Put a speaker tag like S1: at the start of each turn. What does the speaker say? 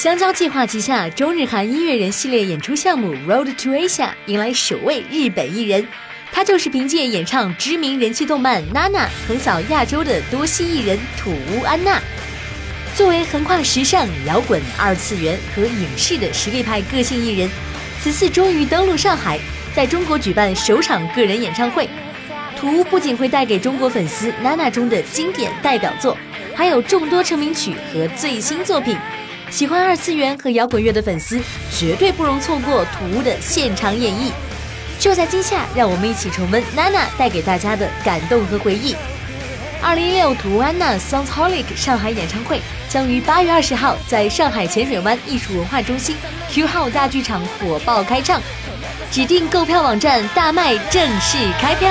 S1: 香蕉计划旗下中日韩音乐人系列演出项目 Road to Asia 迎来首位日本艺人，他就是凭借演唱知名人气动漫《娜娜》横扫亚洲的多西艺人土屋安娜。作为横跨时尚、摇滚、二次元和影视的实力派个性艺人，此次终于登陆上海，在中国举办首场个人演唱会。土屋不仅会带给中国粉丝《娜娜》中的经典代表作，还有众多成名曲和最新作品。喜欢二次元和摇滚乐的粉丝绝对不容错过土屋的现场演绎。就在今夏，让我们一起重温《娜娜》带给大家的感动和回忆。二零一六土屋安娜 Songsholic 上海演唱会将于八月二十号在上海浅水湾艺术文化中心 Q 号大剧场火爆开唱，指定购票网站大麦正式开票。